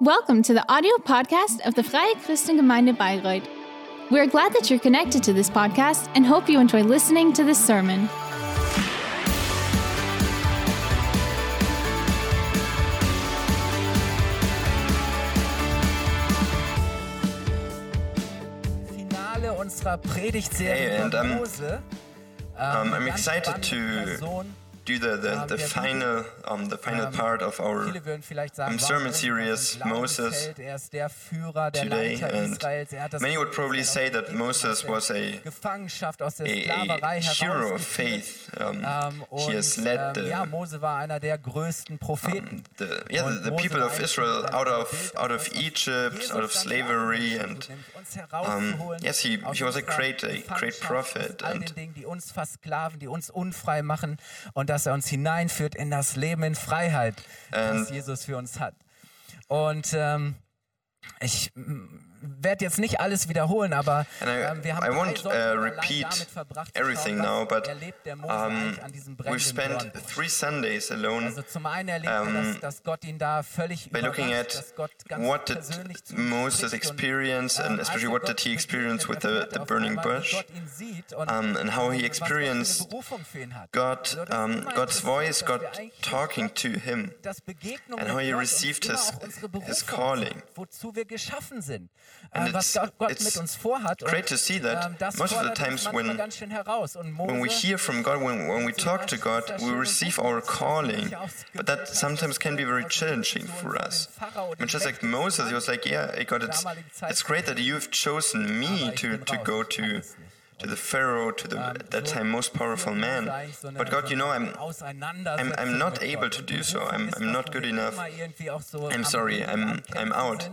Welcome to the audio podcast of the Freie Christengemeinde Bayreuth. We're glad that you're connected to this podcast and hope you enjoy listening to this sermon. Finale unserer Predigtserie Hey, and, um, Um, I'm excited to Person. Do the, the, the final um, the final ähm, part of our Viele würden vielleicht sagen, um, sermon series, Moses, er ist der Führer, der today, and. Er many would probably say that Moses was a Gefangenschaft aus der a, a hero of faith. Um, Ähm, he has led ähm, the ja, Mose war einer der größten Propheten. the yeah the, the people of Israel out of out of Egypt, out of slavery, and nämlich yes, he- he was a great- a great prophet, and- dass er uns hineinführt in das Leben in Freiheit, das ähm. Jesus für uns hat. Und ähm, ich werde jetzt nicht alles wiederholen, aber I- ähm, wir haben I won't, uh, repeat damit verbracht, everything now, but der um, an diesem we've spent three Sundays alone Also zum einen erlebt er, um, dass, Gott ihn da völlig by looking at dass Gott ganz what did Moses experience and ähm, especially what did he experience with the, the burning bush Gott ihn sieht und, um, and how he was Gott für eine experienced Berufung für ihn hat. God, Also das ist um, God's voice, God talking to him. and how he received his- his calling. wozu wir geschaffen sind, And it's- it's mit uns vorhat. great to see that ähm, most of the times when- ganz schön heraus. Und Mose, When we hear from God, when, when we talk to God, we receive our calling, but that sometimes can be very challenging for us. And just like Moses, he was like, "Yeah, God, it's it's great that you've chosen me to, to go to to the Pharaoh, to the at that time most powerful man. But God, you know, I'm I'm, I'm not able to do so. I'm, I'm not good enough. I'm sorry, I'm I'm out.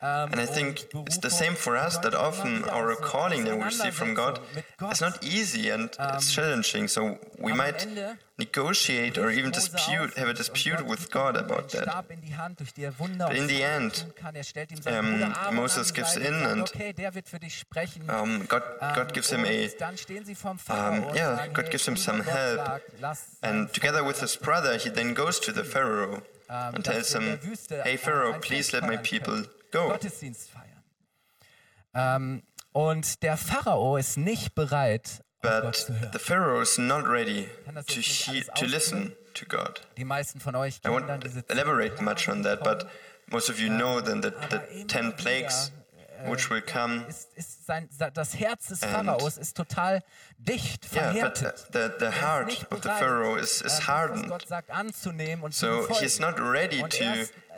And I think it's the same for us that often our calling that we receive from God is not easy and it's challenging. So we might negotiate or even dispute, have a dispute with God about that. But in the end, um, Moses gives in and, Um, God, God gives him a um, yeah, God gives him some help. And together with his brother, he then goes to the Pharaoh and tells him, Hey Pharaoh, please let my people go. Gottesdienst feiern. Ähm, und der Pharao ist nicht bereit, But zu hören. the Pharaoh is not ready to, he- to listen to God. Die meisten von euch I won't elaborate much on that, but most of you know then that the ten plagues which will come. ist, ist sein, das Herz des Pharaos ist total dicht, Yeah, but verhärtet. the, the heart of the Pharaoh is, äh, is was hardened. So befolgen. he's not ready to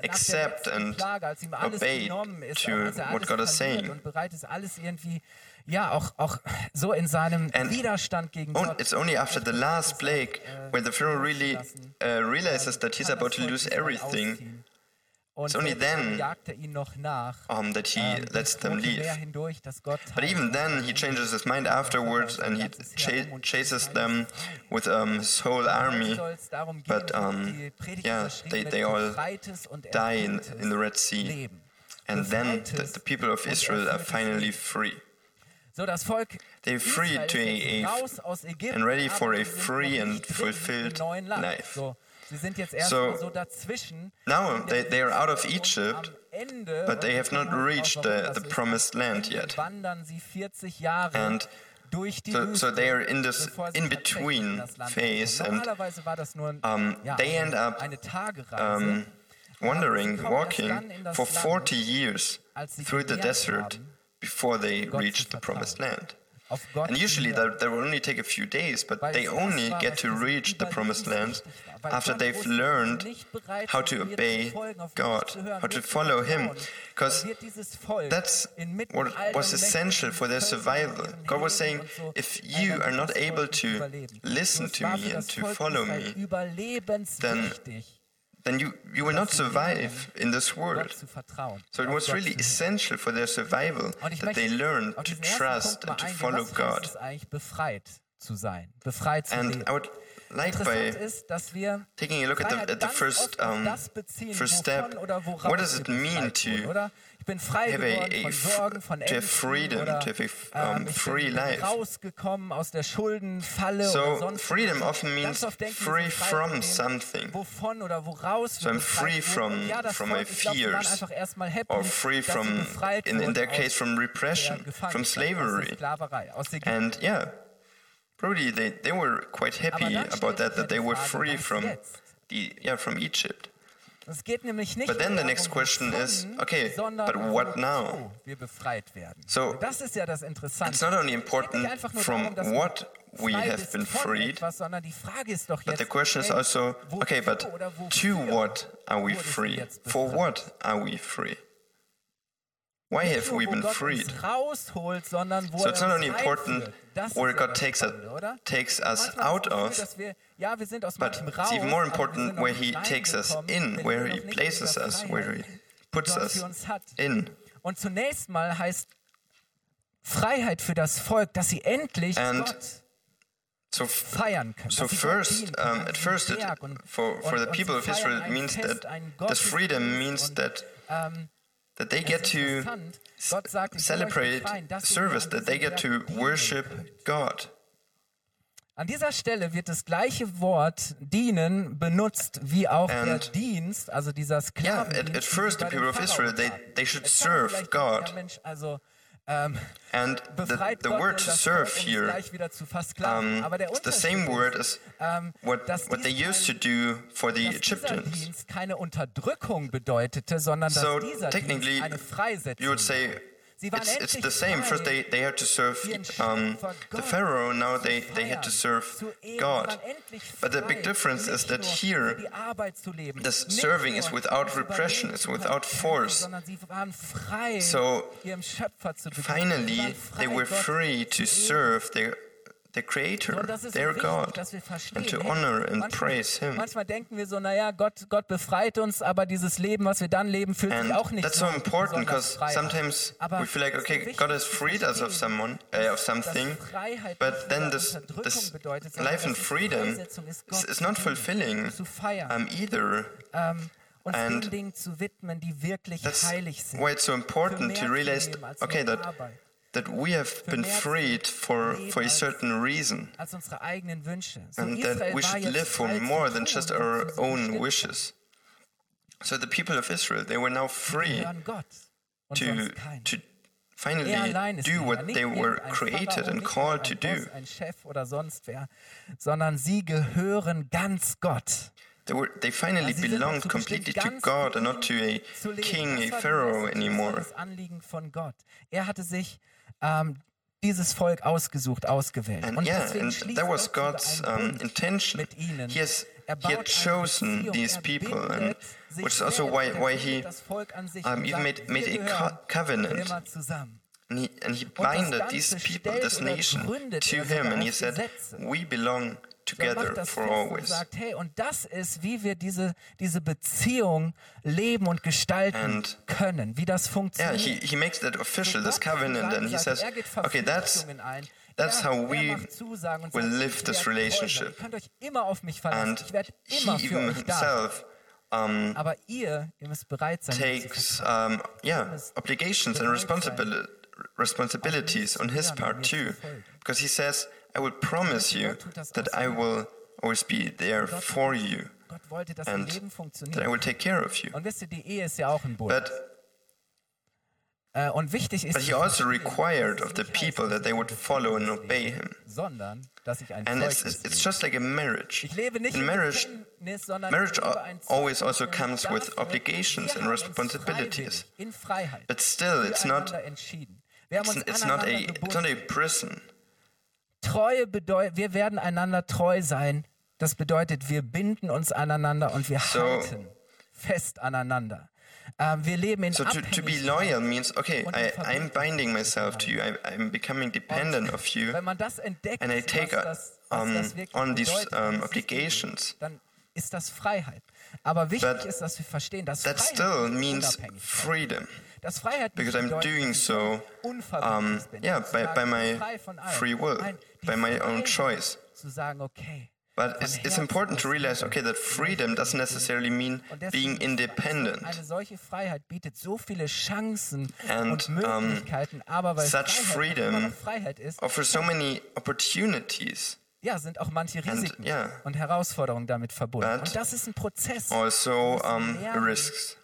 accept and Plage, als ihm alles obey to er what God is saying. und bereit ist, alles irgendwie, ja, auch, auch so in seinem And Widerstand gegen On- Gott. it's only after the last plague where the Pharaoh really uh, realizes that he's about to lose everything It's only then, ihn noch nach. um, that he ähm, lets them leave. But even then, he changes his mind afterwards and he cha- chases them with um, his whole army. soll's darum gehen, But, um, yeah, they, they all die in, in the Red Sea. And then the, the people of Israel are finally free So, das Volk They're free to a- a- raus aus Ägypten, and ready for a free and fulfilled im neuen Land. life. So, sie sind jetzt So, so dazwischen. now they- they are out of Egypt, but they have not reached the- the promised land yet. wandern sie 40 Jahre And so- so they are in this in Land phase and, Normalerweise war das nur ein, um, they end up, um, wandering, walking dann in das for 40 years through the desert before they reach the promised land. And usually that, that will only take a few days, but they only get to reach the promised land überlebenswichtig war. Weil after they've wusste, dass sie learned how to obey auf mich God, how to follow Him. Because Dann wird dieses Volk That's what was essential for their survival. God was saying, Heeren und so, if you are not able to listen to me and to follow me, überlebenswichtig, then you, you will not survive in this world. So it was really essential for their survival that they möchte learn to trust and to follow God. es eigentlich, befreit zu sein, befreit zu And? I would like by ist, dass wir taking a look at the, at the first um, first step. What does it mean to bin frei have a- geworden a von Sorgen, von to have Ängsten freedom, oder to have a ähm, um, ich free bin life. rausgekommen aus der Schuldenfalle So, oder sonst freedom often means oft denken free wir sind frei from something. Wovon oder woraus So I'm free from- ja, from my ich glaub, sie waren fears. happy, or free from, in, in their case, from repression, from aus slavery. Sklaverei, aus And yeah, probably they, they were quite happy about that, that they were free from the yeah from Egypt. Es geht nämlich nicht But then the next question is, okay, but what now? wir befreit werden. So, Und das ist ja das Interessante. It's not only important nicht einfach nur from darum, dass du what we have been freed, etwas, sondern die Frage ist doch but the question is also, okay, but to what are we free? For what are we free? Why have we been freed? uns rausholt, sondern wo So er it's not only important where God takes us, takes us out of, dass wir, ja, wir sind aus but it's even more important where He takes us in, where He places us, where He puts us für uns hat. in. Und zunächst mal heißt Freiheit für das Volk, dass sie endlich And Gott So, feiern können. so dass sie Gott first, um, at first, it, for, for the people of Israel, it means that this freedom means that ähm, that they get to interessant, Gott sagt, ich will euch celebrate befreien, dass ihr service, that they get to worship. God. An dieser Stelle wird das gleiche Wort dienen benutzt wie auch der And- Dienst, also dieser Yeah, at, at first, the people of Israel, they, they should Jetzt sagen wir serve God. Mensch, also ähm, And the, the word to serve um here, gleich wieder zu versklaven. um, it's the same word as ähm, what, what they used to do for the Egyptians. Dienst keine Unterdrückung bedeutete, sondern dass So technically, Dienst eine Freisetzung you would say war. Sie waren it's, it's the same. First, they, they had to serve um, the Pharaoh. Now they, they had to serve zu ehren. Sie God. But the big difference is that here, für die Arbeit zu leben, this serving is without repression, it's without force. sondern sie waren frei, So, ihrem Schöpfer zu begegnen. Sie Finally, they were free to serve their, their Creator, und das ist so their God, and to honor and manchmal, praise Him. Manchmal denken wir so, naja, Gott, Gott befreit uns, aber dieses Leben, was wir dann leben, fühlt And sich auch nicht that's so important because sometimes we feel like, okay, God has freed us of someone, uh, of something, but then this, this life and freedom is, is not fulfilling um, either. ähm, and Dingen zu widmen, die wirklich heilig sind. why it's so important to realize, zu leben als okay, that that we have been freed for for a certain reason, als unsere eigenen Wünsche. So and that we should live for more than just our own wishes. So the people of Israel, they were now free gehören Gott und to to Er finally do what they were created and called to do. Boss, ein Chef oder sonst wer, sondern sie gehören ganz Gott. They were they finally belonged completely to God and not to a king, a pharaoh anymore. ähm, dieses Volk ausgesucht, ausgewählt. And Und yeah, und das war was intention. Mit ihnen. He has, he had chosen these people, and, which is also why, why he um, even made, made a co covenant. And he, and he binded these people, this nation, to him, and he said, We belong together das for always." sagt, hey, und das ist, wie wir diese, diese Beziehung leben und gestalten And- können, wie das Yeah, funktioniert. he, he makes that official, this Gott covenant, and he says, er "Okay, that's that's how we macht Zusagen und will live this relationship." Ihr könnt euch immer auf mich verlassen. And ich werde he immer für even himself um, Aber ihr, ihr müsst bereit sein, takes um, yeah obligations and responsibil- responsibilities on his part too because he says i will promise you that i will always be there for you Gott wollte, dass and that i will take care of you Und wisst ihr, die Ehe ist ja auch ein Bund. but Äh, und wichtig ist, but he also required of the people that they would follow and obey him sondern dass ich ein and it's it's just like a marriage Ich lebe nicht in marriage marriage ich lebe al- ein always also comes with obligations and responsibilities. freiwillig In Freiheit. but still it's not füreinander entschieden. Wir haben it's, it's not a it's not a prison Treue bedeutet, wir werden einander treu sein. Das bedeutet, wir binden uns aneinander und wir So- halten fest aneinander. Ähm, wir leben in So to, to be loyal means okay, I, I'm binding myself to you. I, I'm becoming dependent of you, Wenn man das entdeckt, and I take was das, was um, on these um, obligations. dann ist das Freiheit. Aber wichtig But ist, dass wir verstehen, dass That Freiheit still means freedom Das Freiheit because I'm bedeutet, doing dass ich so, um, yeah, by, by my free will, Nein, by my own choice. But it's, it's important to realize, okay, that freedom doesn't necessarily mean being independent. And, weil such freedom Offers so many opportunities, ja, sind auch manche Risiken yeah. und Herausforderungen damit verbunden. Und das ist ein Prozess, also um, lernen. risks.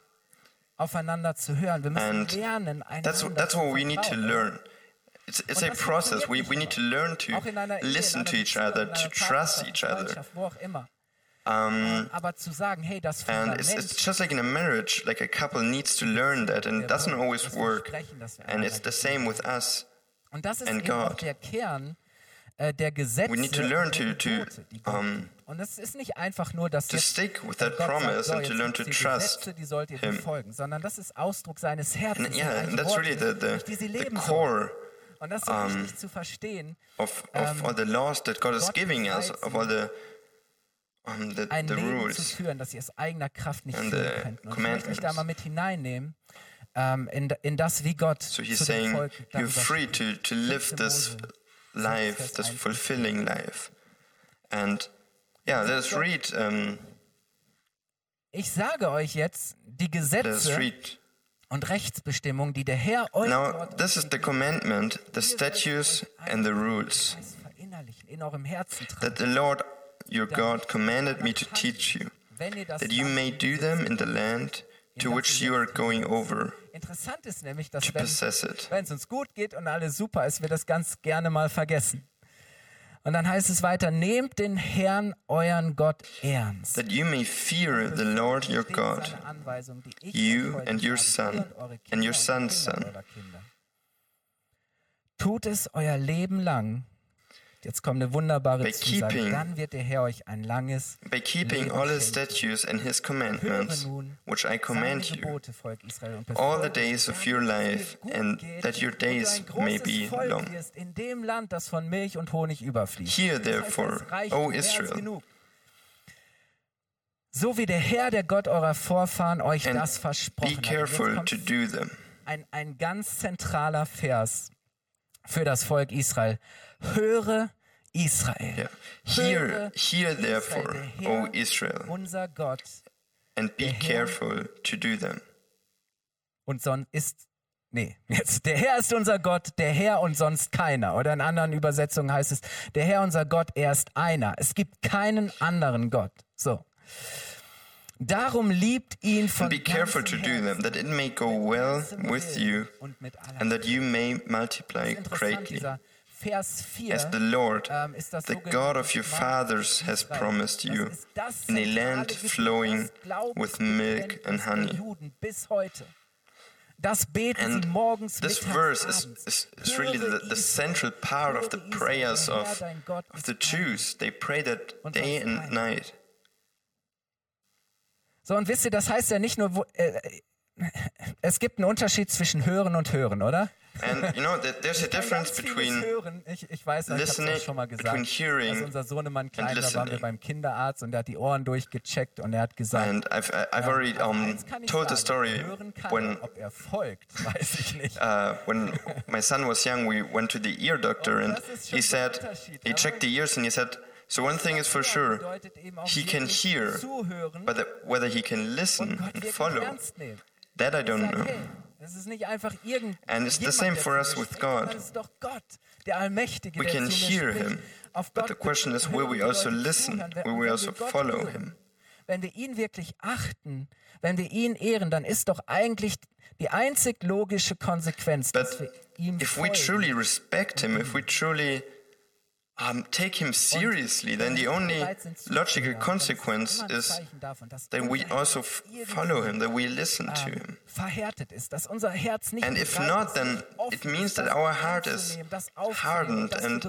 aufeinander zu hören. Wir müssen And lernen, einander That's that's what we need to learn. It's, it's a process. We, we need to learn to einer listen to each other, to trust each other. Freundschaft, wo auch. Um, Aber zu sagen, hey, das and it's, it's just like in a marriage, like a couple needs to learn that, and it doesn't always work. And it's the same with us. und das ist and God. äh, We need to learn to- to, Gebote, die Gott um. Und es ist nicht einfach nur, dass to jetzt stick with that Gott promise sagt, so, and to learn to die trust Gesetze, die sollt ihr Him. befolgen, sondern das ist Ausdruck seines Herzens. And yeah, and that's really the, the, durch die sie the core Und das ist so wichtig zu verstehen. of, of all the laws that God is Gott giving us, of all the, um, the, ein the Leben zu rules. führen, das sie aus eigener Kraft nicht and führen the könnten. Und ich möchte mich da mal mit hineinnehmen, ähm, in, in das, wie Gott So zu dem Volk you're free to, to live 15 this life, this 1 bis fulfilling life. And yeah, let us read, um, Ich sage euch jetzt die Gesetze read. Und Rechtsbestimmungen, die der Herr euch Now, this is the commandment, the statutes and the rules in eurem Herzen that the Lord your God commanded me to teach you, that you may do them in the land to which you are going over Interessant ist nämlich, dass wenn es uns gut geht und alles super ist, wir das ganz gerne mal vergessen. Und dann heißt es weiter, nehmt den Herrn, euren Gott, ernst. That you may fear the Lord your God, you and your son, and your son's son. Tut es euer Leben lang. Jetzt kommt eine wunderbare By Zusage. keeping- Dann wird der Herr euch ein langes By keeping all his statutes and his commandments, which I command you, Gebote, Volk Israel, und all the days of your life, and that your days may be long. in dem Land, das von Milch und Honig überfließt. Heißt, therefore, O Israel. So wie der Herr, der Gott eurer Vorfahren, euch das versprochen be hat. Careful jetzt to do them. ein, ein ganz zentraler Vers für das Volk Israel. Höre Israel. Yeah. Hear, Höre hear therefore, O Israel, Unser Gott. and be careful to do them. Und sonst ist. Nee, jetzt. Der Herr ist unser Gott, der Herr und sonst keiner. Oder in anderen Übersetzungen heißt es, der Herr unser Gott, er ist einer. Es gibt keinen anderen Gott. So. Darum liebt ihn von And be careful to do them, that it may go well with you, und mit aller and that you may multiply greatly, dieser Vers 4 as the Lord, das the God of your fathers, has promised you, in a land flowing with milk and honey. Juden bis heute. Das beten And this verse is, is, is really the, the central part of the prayers of, of the. Jews. They pray that day and night. So, und wisst ihr, das heißt ja nicht nur, wo, äh, es gibt einen Unterschied zwischen Hören und Hören, oder? And you know, there's a difference between Hören. Ich, ich weiß, ich habe es schon mal gesagt. Als unser Sohnemann klein war, waren wir beim Kinderarzt und er hat die Ohren durchgecheckt und er hat gesagt, And I've, I've already um, told the story when ob er folgt, weiß ich nicht. uh, when my son was young. We went to the ear doctor, and das ist schon he said he checked the ears, and he said, "So one thing is for sure, bedeutet eben auch he can hear, but the- whether he can listen and follow, that I don't know." hey, es ist nicht einfach irgend And it's the same for us with God. sondern Es ist doch Gott, der Allmächtige, We can hear him, but the question is, will we also listen? Will we also follow him? Wenn wir ihn wirklich achten, wenn wir ihn ehren, dann ist doch eigentlich die einzig logische Konsequenz, dass wir But ihm if we truly respect him, if we truly um, take him seriously, then the only bereit sind zuzuhören, logical consequence is Zeichen davon, dass that we also f- follow him, that we listen to ähm, him. verhärtet ist, dass unser Herz nicht And if not, then it means that our heart is anzunehmen, das aufzunehmen, hardened and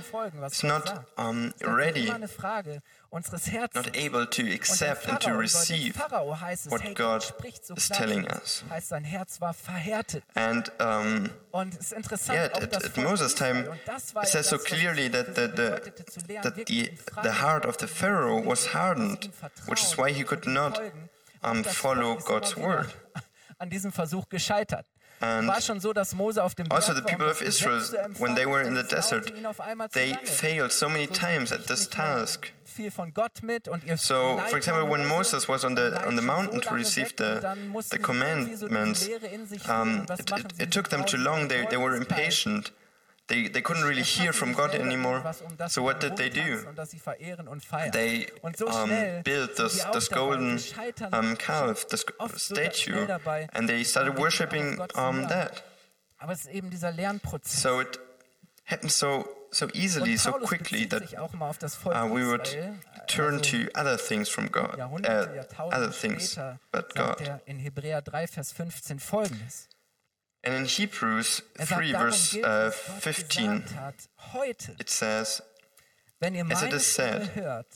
it's not um, ready, immer eine Frage unseres Herzens. not able to Und accept and to Pharao, bei dem receive Pharao heißt es, what hey, God spricht so is klar, telling us. heißt, sein Herz war verhärtet. And um, Und es ist interessant, yeah, at, at Moses' time, Und das war it says so clearly that the, the, bedeutete, zu lernen, that the, the heart of the Pharaoh was hardened, which is why he could not um, follow God's word. An diesem Versuch gescheitert. And War schon so, dass Mose auf dem Also, the um people of Israel, zu empfangen, when they were in the desert, ihnen auf einmal zu they failed so many times at this kriegten nicht mehr task. Viel von Gott mit und ihr So, for example, when Moses was on the on the mountain to receive the und dann mussten the sie irgendwie so diese commandments, Leere in sich fühlen. um, it, it, it took them too long. They they were impatient. They they couldn't really hear from God anymore. So what did they do? They um, built this this golden um, calf, this statue, and they started worshiping um, that. Aber es ist eben dieser Lernprozess. So it happened so so easily, so quickly that sich auch mal auf das Volk uh, we would turn to other things from God, uh, other things but God. And in Hebrews Er 3, verse uh, 15, gesagt hat, heute, it says, as it is said, hört,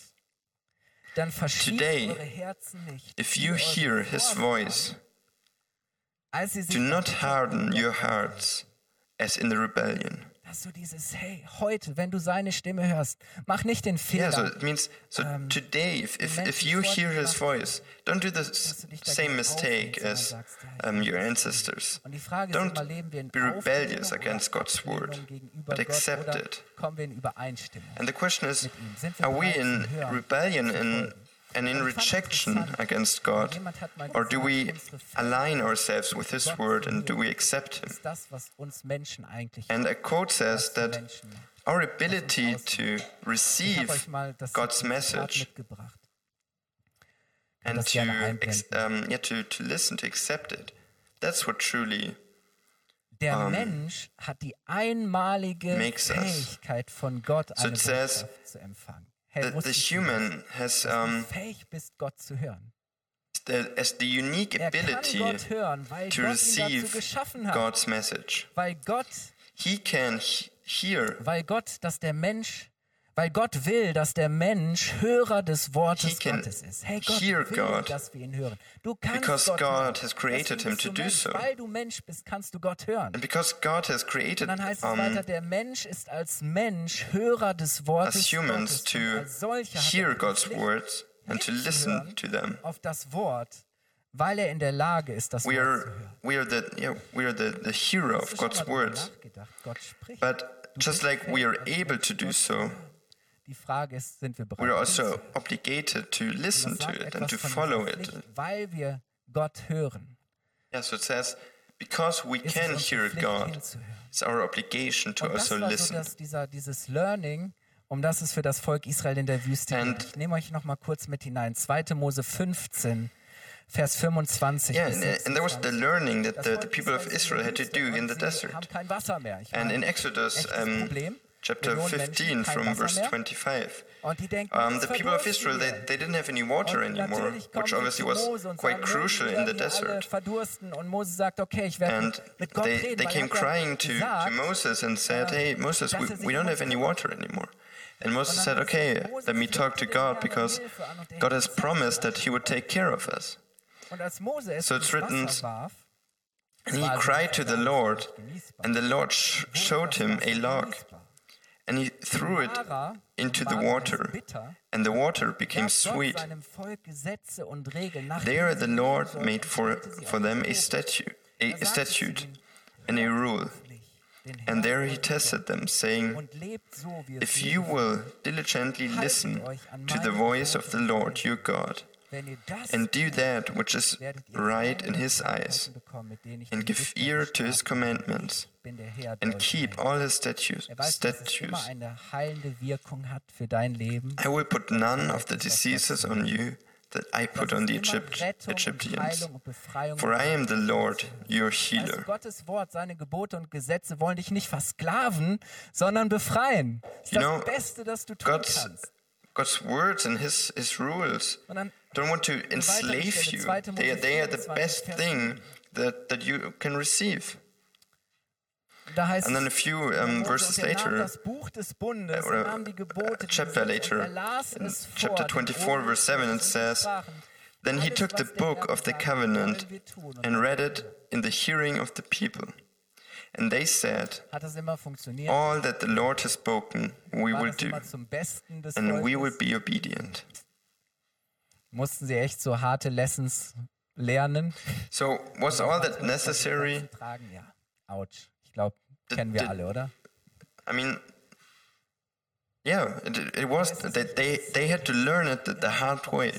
dann verschließt Today, eure Herzen nicht. If you hear his voice, als sie sich do not harden your hearts as in the rebellion. Hast so du dieses Hey heute, wenn du seine Stimme hörst, mach nicht den Fehler. Yeah, so it means so today, if if, if you hear His voice, don't do the same mistake as um, your ancestors. Don't be rebellious against God's word, but accept it. And the question is, are we in rebellion in and in Und ich fand rejection against God, jemand hat mal or do we align ourselves with his word and do we accept him? ist das, was uns Menschen eigentlich And a quote says that our ability to receive euch mal das God's message and to gerne ex- einblenden. um, yeah to, to listen to accept it that's what truly Der um, Mensch hat die einmalige makes us. Fähigkeit von Gott, So eine it says zu empfangen. Hey, the, the du human has um, fähig bist, Gott zu hören. the, as the unique ability hören, to receive. God's message Weil Gott, he can he- hear weil Gott, dass der Mensch, weil Gott will, dass der Mensch Hörer des Wortes Gottes ist. Hey, Gott will, God dass wir ihn hören. Du kannst because Gott God has created him to do Mensch. so. Weil du Mensch bist, kannst du Gott hören. and because God has Und created dann heißt es weiter, der Mensch ist als Mensch Hörer des Wortes as humans Gottes. to Und hear God's Pflicht, words and to listen to them auf das Wort, weil er in der Lage ist, das we Wort are zu hören. we are the yeah we are the, the hero of God's words but just like we are able to do so Die Frage ist, sind wir bereit? we are also obligated to Das listen to it and to follow it. Weil wir Gott hören. Yeah, so it says, because we Ist can hear unsere Pflicht, God, it's our obligation to Und das also war so listen. dass dieser, dieses Learning, um das es für das Volk Israel in der Wüste And- geht. Ich nehme euch noch mal kurz mit hinein. 2. Mose 15, Vers 25 Yeah, and, and there was the 26. learning that Das the, the people of Israel had to do in the desert. And in Exodus um, Problem. Chapter 15 from verse 25, Und die denken, um, the people of Israel, they, they didn't have any water anymore, which obviously was quite crucial in the alle desert. verdursten. Und Mose sagt, okay, ich werde And they, they came er crying to, to Moses and said, Hey, Moses, we, we don't have any water anymore. And Moses said, Okay, let me talk to God because God has promised that He would take care of us. Und als Mose es So it's written, And he cried to the Lord, and the Lord sh- showed him a log, and he threw it into the water, and the water became sweet. There the Lord made for, for them a statute, a, a statute and a rule. And there he tested them, saying, If you will diligently listen to the voice of the Lord your God, and do that which is right in his eyes, and give ear to his commandments, and keep all his statues. Er weiß, dass es immer statutes, eine heilende Wirkung hat für dein Leben. I will put none of the diseases on you that I put on the Dass es immer Egypt, Egyptians. Heilung und Befreiung For I am the Lord, your healer. Gottes Wort, seine Gebote und Gesetze wollen dich nicht versklaven, sondern befreien. Das ist You das know, Beste, das du tun God's, kannst. God's words and his, his rules don't want to enslave you. They, Mose they are the best thing that, that you can receive. Da heißt And then a few um, verses later, Bundes, or, uh, chapter later, in chapter 24, verse 7, it says, Then he took the book of the covenant and read it in the hearing of the people. And they said, All that the Lord has spoken, we will do, and we will be obedient. Mussten sie echt so harte Lessons lernen? So was all that necessary? Ja, Ouch. Ich glaube, kennen wir alle, oder? I mean, yeah, it, it was. They, they, they had to learn it the, the hard way.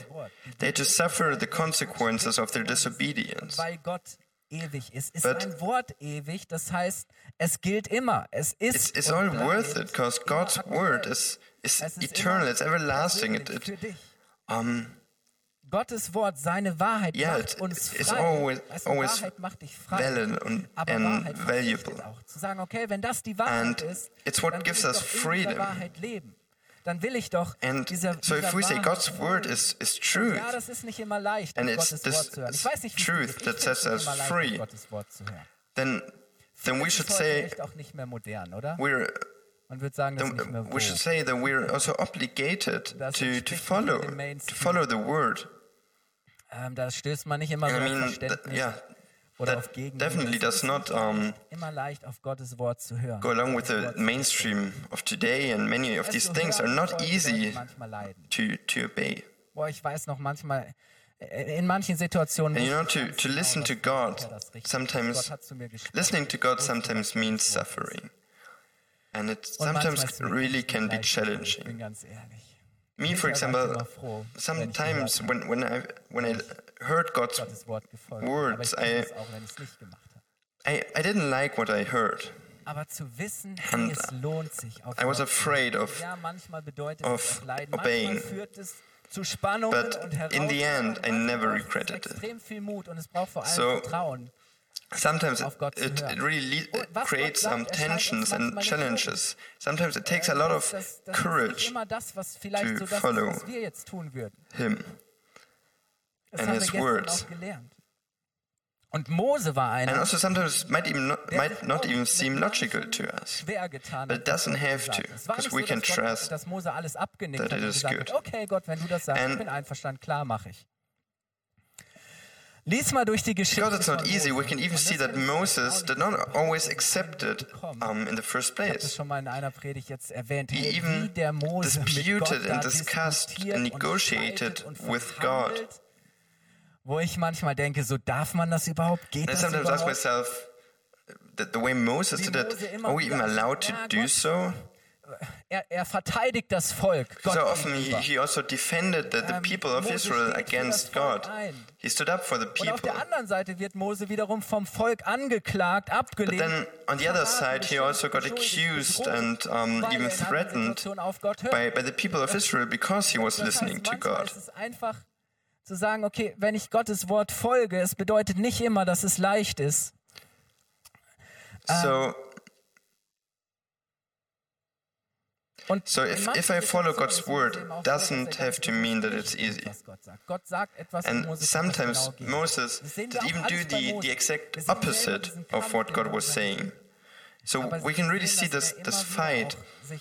They had to suffer the consequences of their disobedience. Weil Gott ewig ist. Ist But- ein Wort ewig, das heißt, es gilt immer. Es ist. It's, it's all worth it because God's word is, is eternal, it's everlasting. It, it, um, Gottes Wort, seine Wahrheit Yeah, macht uns it's frei. always- weißt du, always Wahrheit macht dich frei. valid and- Aber and Wahrheit verpflichtet valuable. auch. Zu sagen, okay, wenn das die Wahrheit And ist, it's what dann will gives ich us doch in freedom. dieser Wahrheit leben. Dann will ich doch and dieser, so dieser if we say God's word is, is truth, Ja, das ist nicht immer leicht, And Gottes this Wort zu hören. Ich weiß nicht, wie truth geht. Ich that sets us free. Gottes Wort zu hören. then then we should say auch nicht mehr modern, oder? we're Man würde sagen, das then we should say that we're also obligated to, to follow to follow the word. Ähm, da stößt man nicht immer so I auf mean, Verständnis yeah, oder auf Gegenliebe. definitely does not um, immer leicht, auf Gottes Wort zu hören. go along with the Wort zu hören. mainstream of today, and many of these things are not easy to to obey. Boah, ich weiß noch manchmal, äh, in manchen Situationen. And you know, to, to listen to God ja das Richtige ist. sometimes Gott hat zu mir gesprochen. listening to God sometimes means Gottes Wort ist. suffering, and it sometimes ist es mir really can be gefallen, Ich challenging. bin ganz ehrlich. Me, for Hinterher war ich example, immer froh, wenn ich sometimes when when I when I heard God's Gottes Wort gefolgt. Words, I- tue es auch, wenn ich es nicht gemacht habe. I, I didn't like what I heard. Aber zu wissen, And es lohnt sich. Auf I was afraid of ja, manchmal bedeutet of obeying. Manchmal führt es zu Spannungen But in the end, I never Manchmal braucht es regretted it. viel Mut und es braucht vor allem So, Vertrauen. Sometimes it, it, it, really creates some tensions and challenges. Sometimes it takes a lot of courage to follow him and his words. Und Mose war einer. And also sometimes might even not, might not even seem logical to us. But it doesn't have to, because we can trust that it is good. Okay, Gott, wenn du das sagst, ich bin einverstanden, klar mache ich. Lies mal durch die Geschichte Because it's not easy, we can even see that Moses did not always accept it um, in the first Ich habe das place. schon mal in einer Predigt jetzt erwähnt. He even der Mose mit disputed and discussed diskutiert and und negotiated with verhandelt, Wo ich manchmal denke, so darf man das überhaupt? Geht And I das sometimes ask überhaupt? myself, the, the way Moses did it, are we even allowed to do so? Er, er verteidigt das Volk. Gott So often he, he also defended the, the Ähm, people of Mose Israel against God. ein. He stood up for the Und auf people. der anderen Seite wird Mose wiederum vom Volk angeklagt, But abgelehnt. then on the other side, he also got accused and um, even threatened by, by the people of Israel because he was listening to God. einfach zu sagen, okay, wenn ich Gottes Wort folge, es bedeutet nicht immer, dass es leicht ist. So, So if- if I follow God's word, eben auch so, dass doesn't have to mean that it's easy. was Gott sagt. Gott sagt etwas und and Mose tut das sometimes. Moses did even do the, the exact opposite of what God was saying. So we can really see this, er this fight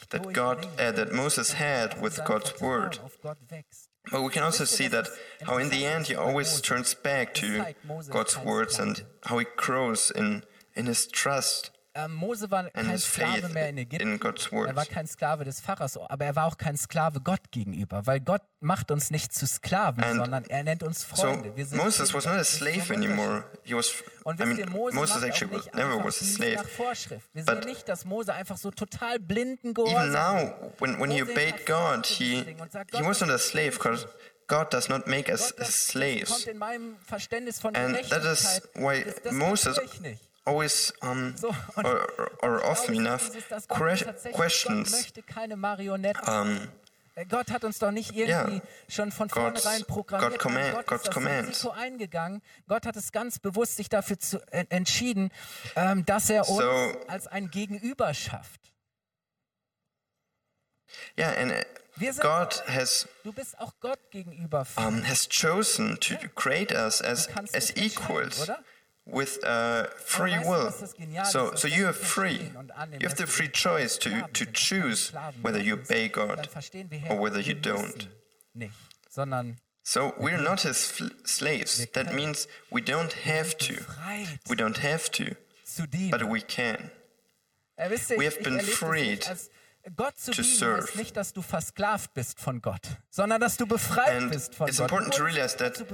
that God, uh, that Moses had with God's word. auf Gott wächst. But we can also see that how in the end he always turns back to zeigt, Mose ist God's words and how he grows in, in his trust Ähm, Mose war kein Sklave mehr in Ägypten. in Er war kein Sklave des Pfarrers, aber er war auch kein Sklave Gott gegenüber, weil Gott macht uns nicht zu Sklaven, And sondern er nennt uns So Freunde. Sind Moses was not a so slave ein anymore. He was, Und I mean, Mose Moses actually was, nicht never was a slave. nach Vorschrift. Wir But sehen nicht, dass Mose einfach so total blinden Even Gehorsam now, when, when he obeyed God, he, he was not a das slave because God does not make us slaves. And that is why Moses. Always, um, So, or, or often enough, tatsächlich- questions Gott möchte keine Marionetten. um, Äh, Gott hat uns doch nicht irgendwie Ja. schon von vornherein programmiert. God command- Gott God's ist das commands. Risiko eingegangen. Gott hat es ganz bewusst sich dafür zu, entschieden, ähm, dass er uns So- als ein Gegenüber schafft. yeah, and uh, Wir sind, God has du bist auch Gott gegenüber. um, has chosen to create us as as equals oder? With uh, free will. was das Geniale So, so you have free. verstehen und annehmen, You have the free choice to to choose whether you obey God or whether you don't. müssen Nicht, sondern So we're not his fl- slaves. That means we don't have to. We don't have to, but we can. Ihr, We have been freed Gott zu to dienen serve. heißt nicht, dass du versklavt bist von Gott, sondern dass du befreit And bist von it's Gott. important to realize that zu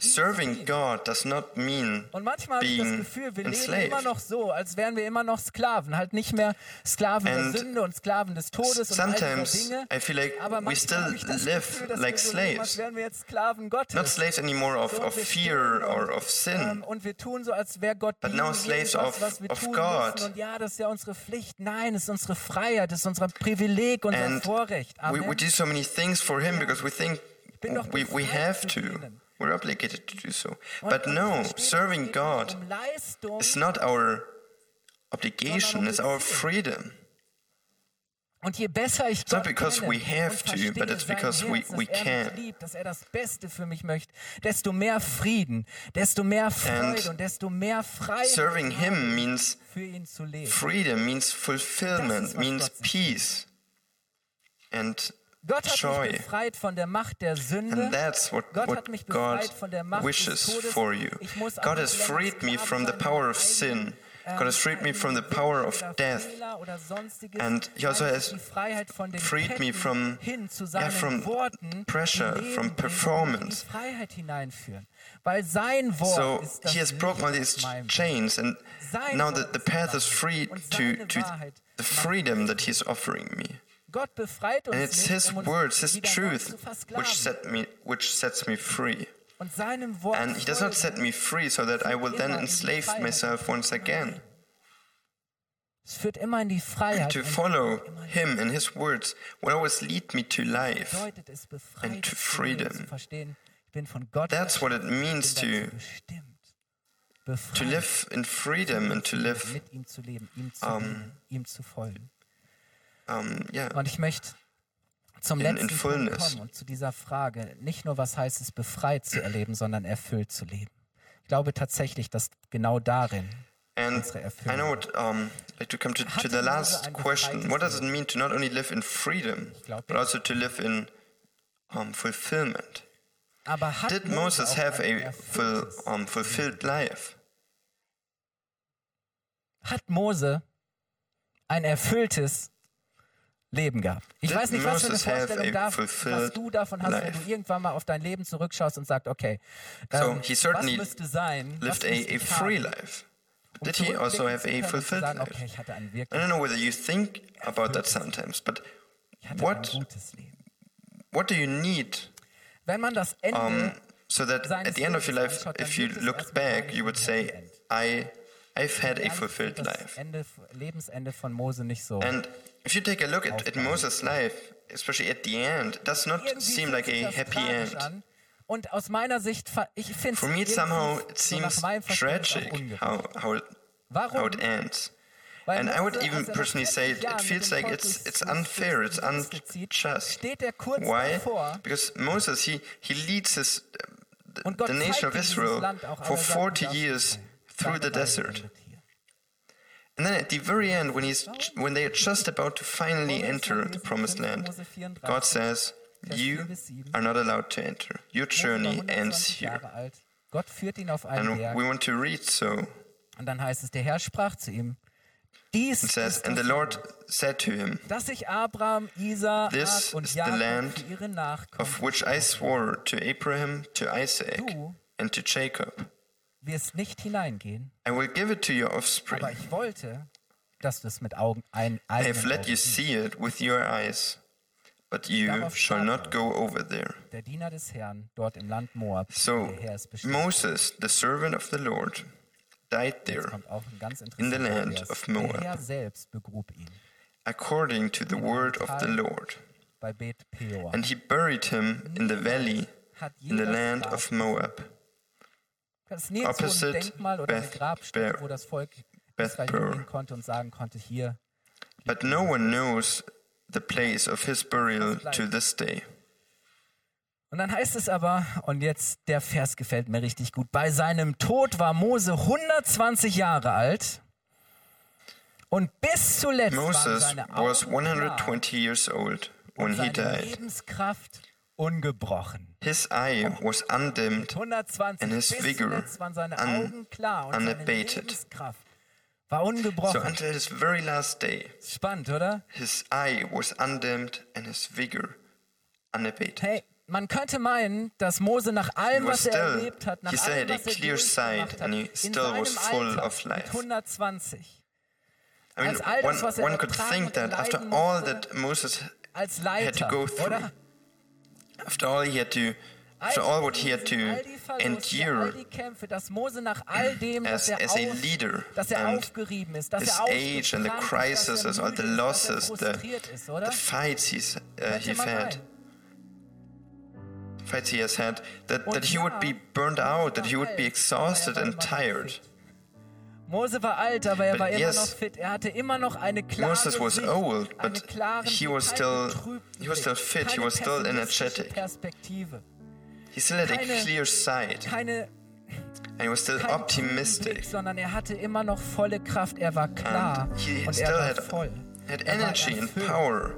serving. God does not mean Und manchmal habe ich das Gefühl, wir leben enslaved. immer noch so, als wären wir immer noch Sklaven. Halt nicht mehr Sklaven And der Sünde und Sklaven des Todes und all Dinge. I feel like Aber we manchmal still habe ich das live Gefühl, like wir so leben, als slaves. wären wir jetzt Sklaven Gottes. Not slaves anymore of, So, of fear or of sin. ähm, und wir tun so, als wäre Gott But now slaves of- was wir of tun God. müssen. Und ja, das ist ja unsere Pflicht. Nein, es ist unsere Freiheit, es ist unser Privileg, unser And Vorrecht. we, Amen. we do so many things for Him because we think we, we have to. We're obligated to do so. But no, serving God um is not our obligation, it's our freedom. Und je besser ich It's not Gott because kenne we have to, but it's because we- Herz, we dass er mich can. liebt, dass er das Beste für mich möchte, desto mehr Frieden, desto mehr Freude And und desto mehr Freiheit Serving Him means für ihn zu leben. freedom, means fulfillment, ist, means Gott peace and Gott hat joy. mich befreit von der Macht der Sünde. And that's what, Gott hat what God von der Macht des wishes Todes. for you. God has freed me from the power of sin. God has freed me from the power of death. And he also has freed me from- yeah, from pressure, from performance. So he has broken all these chains, and now the, the path is free to, to the freedom that he's offering me. And it's his words, his truth, which set me, which sets me free. Und And he does not set me free so that I will then enslave myself once again. To follow him and his words will always lead me to life and to freedom. That's what it means to to live in freedom and to live um, um, yeah zum in- in letzten fullness. kommen und zu dieser Frage, nicht nur was heißt es, befreit zu erleben, sondern erfüllt zu leben. Ich glaube tatsächlich, dass genau darin And unsere I Erfüllung know what, um, like to come to, to the last question. What does it mean to not only live in freedom, but also to live in um, fulfillment? Aber hat Did Mose Moses have ein a full, erfülltes um, fulfilled life? hat Mose ein erfülltes Leben gehabt. Ich weiß nicht, was für eine Vorstellung a darf, was du davon hast, wenn life? du irgendwann mal auf dein Leben zurückschaust und sagst, okay, So ähm, he certainly was müsste sein, was Lived a, müsste a ich free life. um Did he also have a fulfilled sagen, life? okay, ich hatte ein I don't know whether you think about that sometimes, but what what do you need Wenn man das Ende um, so that at the end of your life, if you wird es look erstmal gar back, you would say. I I've had a fulfilled life. Ende, Lebensende von Mose nicht so. And if you take a look at, at Moses' life, especially at the end, it does not seem like a happy end. Und aus meiner Sicht, ich finde For me, it somehow it seems tragic how how it, how it ends. And I would even er personally say it, it feels like it's it's unfair, it's unjust. Er Why? Because Moses he he leads his the, the nation of Israel for 40 years. Through the desert. And then at the very end, when he's when they are just about to finally enter the promised land, God says, "You are not allowed to enter. Your journey ends here." Jahre alt. Gott führt ihn auf einen And we want to read so. Und dann heißt es, der Herr sprach zu ihm, dies It says, "And the Lord said to him, dass ich Abraham, Isaak This und is the land of which I swore to Abraham, to Isaac, and to Jacob. Wirst nicht hineingehen, I will give it to your aber offspring. ich wollte, dass du es mit Augen ein, I have let Augen you see it with your eyes, but you shall not er. go over there." Der Diener des Herrn dort im Land Moab, So der Herr ist bestimmt. Moses, the servant of the Lord, died there kommt auch ein ganz in the land of Der Moab. Herr selbst begrub ihn according to the word of the Lord. bei Bet Peor. And he buried him in the valley in the land of Moab. Das ist nirgendwo opposite ein Denkmal oder eine Beth- Grabstätte, Ber- wo das Volk Israel hingehen konnte und sagen konnte, hier. But no one knows the place of his burial to this day. Und dann heißt es aber, und jetzt der Vers gefällt mir richtig gut, bei seinem Tod war Mose 120 Jahre alt und bis zuletzt waren Moses seine was Augen klar 120 years old when he seine died. Lebenskraft ungebrochen. His eye was undimmed 120 And his vigor unabated. War So ungebrochen. until his very last day, Spannend, oder? his eye was undimmed and his vigor unabated. Hey, man könnte meinen, dass Mose nach allem, was er erlebt hat, nach allem, was er durchgemacht hat, in still seinem Alter mit 120, I mean, one, one could think that after all that Moses, had to go through? After all he had to, after all what he had to all die Verluste, all endure die Kämpfe, dass Mose nach all dem, as, er, as a leader er and aufgerieben ist, dass his er age and the ausgebrannt ist, crisis, dass er all the müde ist, dass losses, the, frustriert ist, oder? the fights he's, uh, he had, fights he has had, that, that he would be burned out, that he would be exhausted and war immer noch tired. Mose war alt, aber er But war immer yes, noch fit. Er hatte immer noch eine klare Moses was Sicht, old, but he was still- he was still fit, he was still energetic. Perspektive, He still had a clear sight, keine and he was still optimistic. Blick, sondern er hatte immer noch volle Kraft. Er war klar And he und still er war had, voll. had Er energy and power.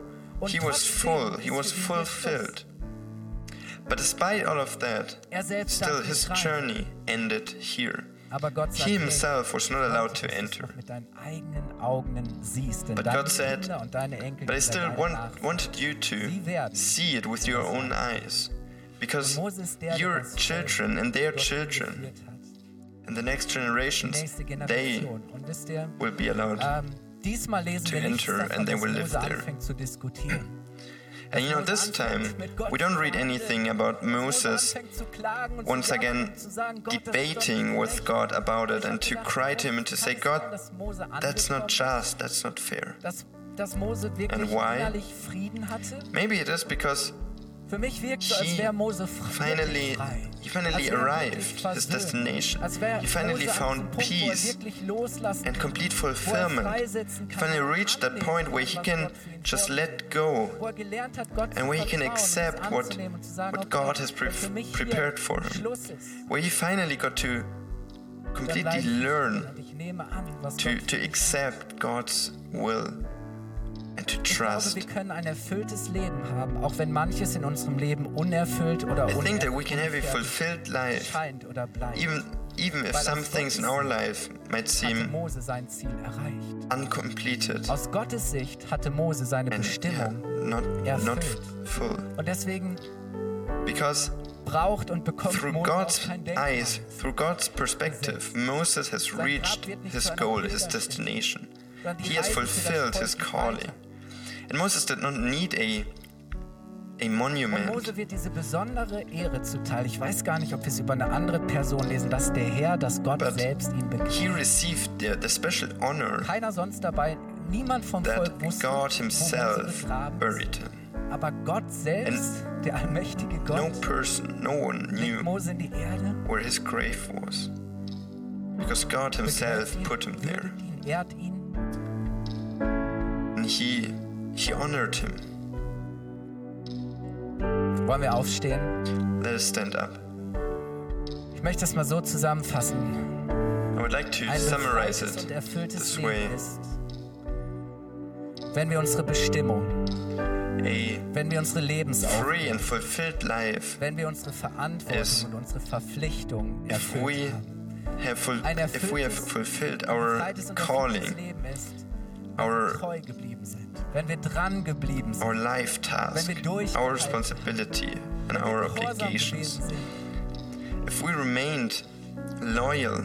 He was full, he was fulfilled. But despite all of that, Er still his journey ended here. Aber Gott sagt, He himself was not allowed to dass du es enter. doch mit deinen eigenen Augen siehst, denn But God said, Kinder und deine Enkel But I still want, wanted you to see it with your own eyes. Because Und Mose ist der, der your children and their children and the next generations, they Generation. Und wisst ihr, will be allowed. ähm, to enter and they will live there. Anfängt zu diskutieren. And you know, this time, we don't read anything about Moses anfängt zu klagen und once again und zu sagen, Gott, das ist doch debating with. God about it and to cry to him and to say, God, that's not just, that's not fair. Dass, dass Mose wirklich And why? innerlich Frieden hatte? Maybe it is because Für mich wirkt so, als He wäre Mose finally, frei. he finally arrived his destination. He finally found diesem Punkt, wo er peace and complete er fulfillment. He finally er reached that point where he can Gott für ihn just let go wo gelernt hat, Gott and where he can vertrauen und es accept what, anzunehmen und zu sagen, what God has pre wenn für mich hier prepared for him. Where he finally got to completely learn und ich nehme an, was to, to accept God's will to Ich glaube, trust. wir können ein erfülltes Leben haben, auch wenn manches in unserem Leben unerfüllt oder I think that we can have a fulfilled life, scheint oder bleibt. even even if some things in our life might seem Mose sein Ziel erreicht. uncompleted Aus Gottes Sicht hatte Mose seine Bestimmung. not not erfüllt. full, Und deswegen because braucht und bekommt through Mose God's eyes, through God's perspective, Moses has reached his goal, his destination. He has fulfilled his calling. And Moses did not need a a Und monument. Mose wird diese besondere Ehre zuteil. Ich weiß gar nicht, ob wir es über eine andere Person lesen, dass der Herr, dass Gott But selbst ihn He begegnet. received the, the special honor Keiner sonst dabei, niemand vom Volk wusste, God Himself buried him. Aber Gott selbst, der allmächtige No Gott, person, no one knew Mose in die Erde, where his grave was. Because God Himself ihn, put him there. ihn, ehrt ihn. And He He honored him. Wollen wir aufstehen? Let us stand up. Ich möchte das mal so zusammenfassen. I would like to Ein summarize und it erfülltes this Leben way. ist, wenn wir unsere Bestimmung, A wenn wir unsere Lebensaufgabe, free and fulfilled life wenn wir unsere Verantwortung und unsere Verpflichtung erfüllt we have ful- Ein if we have fulfilled our calling, Leben ist, our geblieben sind, wenn wir dran geblieben sind, our life task, Wenn wir durchgehalten our responsibility, and our obligations. If we remained loyal,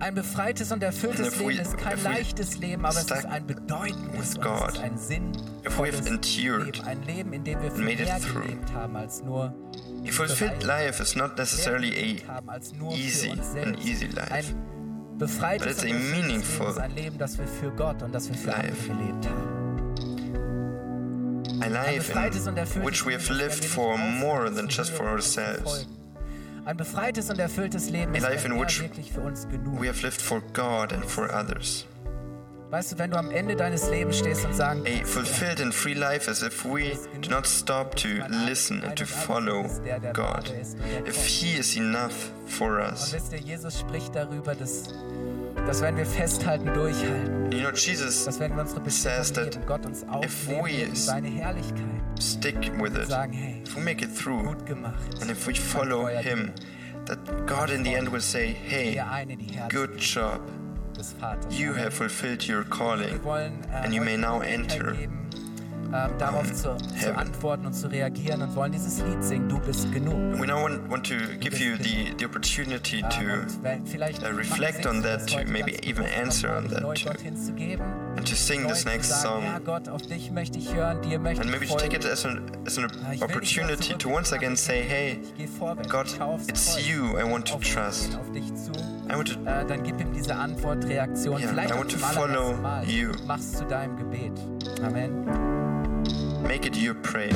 Ein befreites und erfülltes And if we- Leben ist kein leichtes Leben, aber es ist ein bedeutendes und es God, ist ein if we have endured Leben. Ein Leben, in dem wir viel made it mehr through. gelebt haben als nur a fulfilled life is not necessarily a haben als nur easy- an easy life. Ein befreites But it's und a meaningful Leben ist ein Leben, das wir für Gott und das wir für life. andere gelebt haben. a life in which we have lived for more than just for hören und zu ourselves. Ein befreites und erfülltes Leben A ist, life in which wirklich für uns genug We have lived for God and for others. Weißt du, wenn du am Ende deines Lebens stehst und sagen, A fulfilled and free life is if we do not stop to listen and to follow God. If He is enough for und us. wisst ihr, Jesus spricht darüber, dass, dass wenn wir festhalten, durchhalten, You know, Jesus dass wenn wir unsere says Bestimmung that leben, Gott uns aufnehmen in seine Herrlichkeit stick with it. sagen, hey, If we make it through gut gemacht. and if we follow Him, that God in the end will say, Hey, good job. You have fulfilled your calling. Äh, and you may now enter ähm, darauf zu, zu heaven. antworten und zu reagieren und wollen dieses Lied singen, du bist genug. We now want, want to give you the, the opportunity Ähm, to und wenn- vielleicht uh, reflect on that, to maybe even answer on that too. And to sing this next song. Gott, auf dich möchte ich hören, dir möchte And maybe to take it as an, as an ich will dich wieder opportunity to once again say, hey, Ich geh vorwärts, God, ich schaue aufs it's you I want to trust. Hin, auf dich zu. I want to Äh, dann gib ihm diese Antwort, Reaktion. Yeah, Vielleicht I want to follow Mal. you. Mach's zu deinem Gebet. Amen. make it your prayer.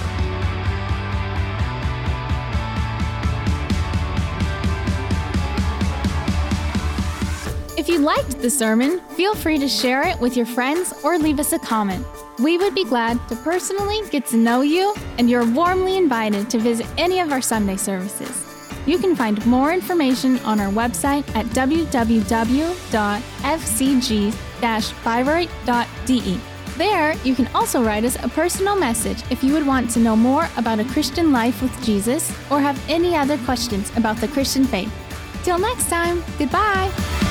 If you liked the sermon, feel free to share it with your friends or leave us a comment. We would be glad to personally get to know you, and you're warmly invited to visit any of our Sunday services. You can find more information on our website at www.fcg-bayreuth.de. Oh there, you can also write us a personal message if you would want to know more about a Christian life with Jesus or have any other questions about the Christian faith. Till next time, goodbye!